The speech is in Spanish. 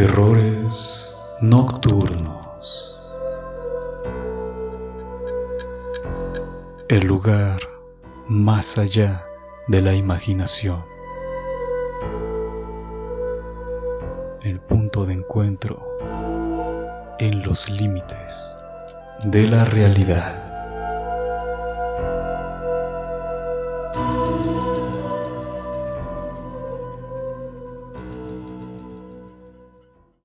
Terrores nocturnos. El lugar más allá de la imaginación. El punto de encuentro en los límites de la realidad.